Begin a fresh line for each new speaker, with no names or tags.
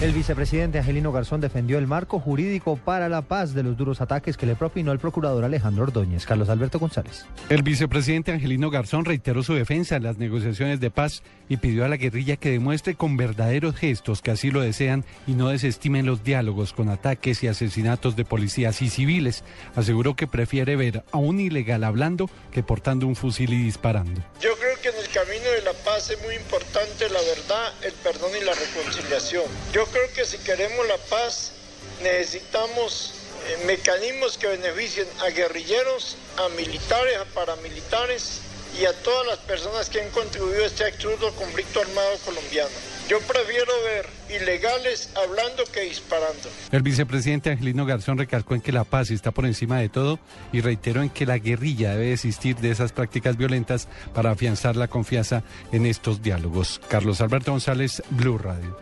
El vicepresidente Angelino Garzón defendió el marco jurídico para la paz de los duros ataques que le propinó el procurador Alejandro Ordóñez. Carlos Alberto González.
El vicepresidente Angelino Garzón reiteró su defensa en las negociaciones de paz y pidió a la guerrilla que demuestre con verdaderos gestos que así lo desean y no desestimen los diálogos con ataques y asesinatos de policías y civiles. Aseguró que prefiere ver a un ilegal hablando que portando un fusil y disparando.
Yo creo que en el camino de la paz es muy importante la verdad, el perdón y la reconciliación. Yo creo que si queremos la paz necesitamos eh, mecanismos que beneficien a guerrilleros, a militares, a paramilitares y a todas las personas que han contribuido a este absurdo conflicto armado colombiano. Yo prefiero ver ilegales hablando que disparando.
El vicepresidente Angelino Garzón recalcó en que la paz está por encima de todo y reiteró en que la guerrilla debe desistir de esas prácticas violentas para afianzar la confianza en estos diálogos. Carlos Alberto González, Blue Radio.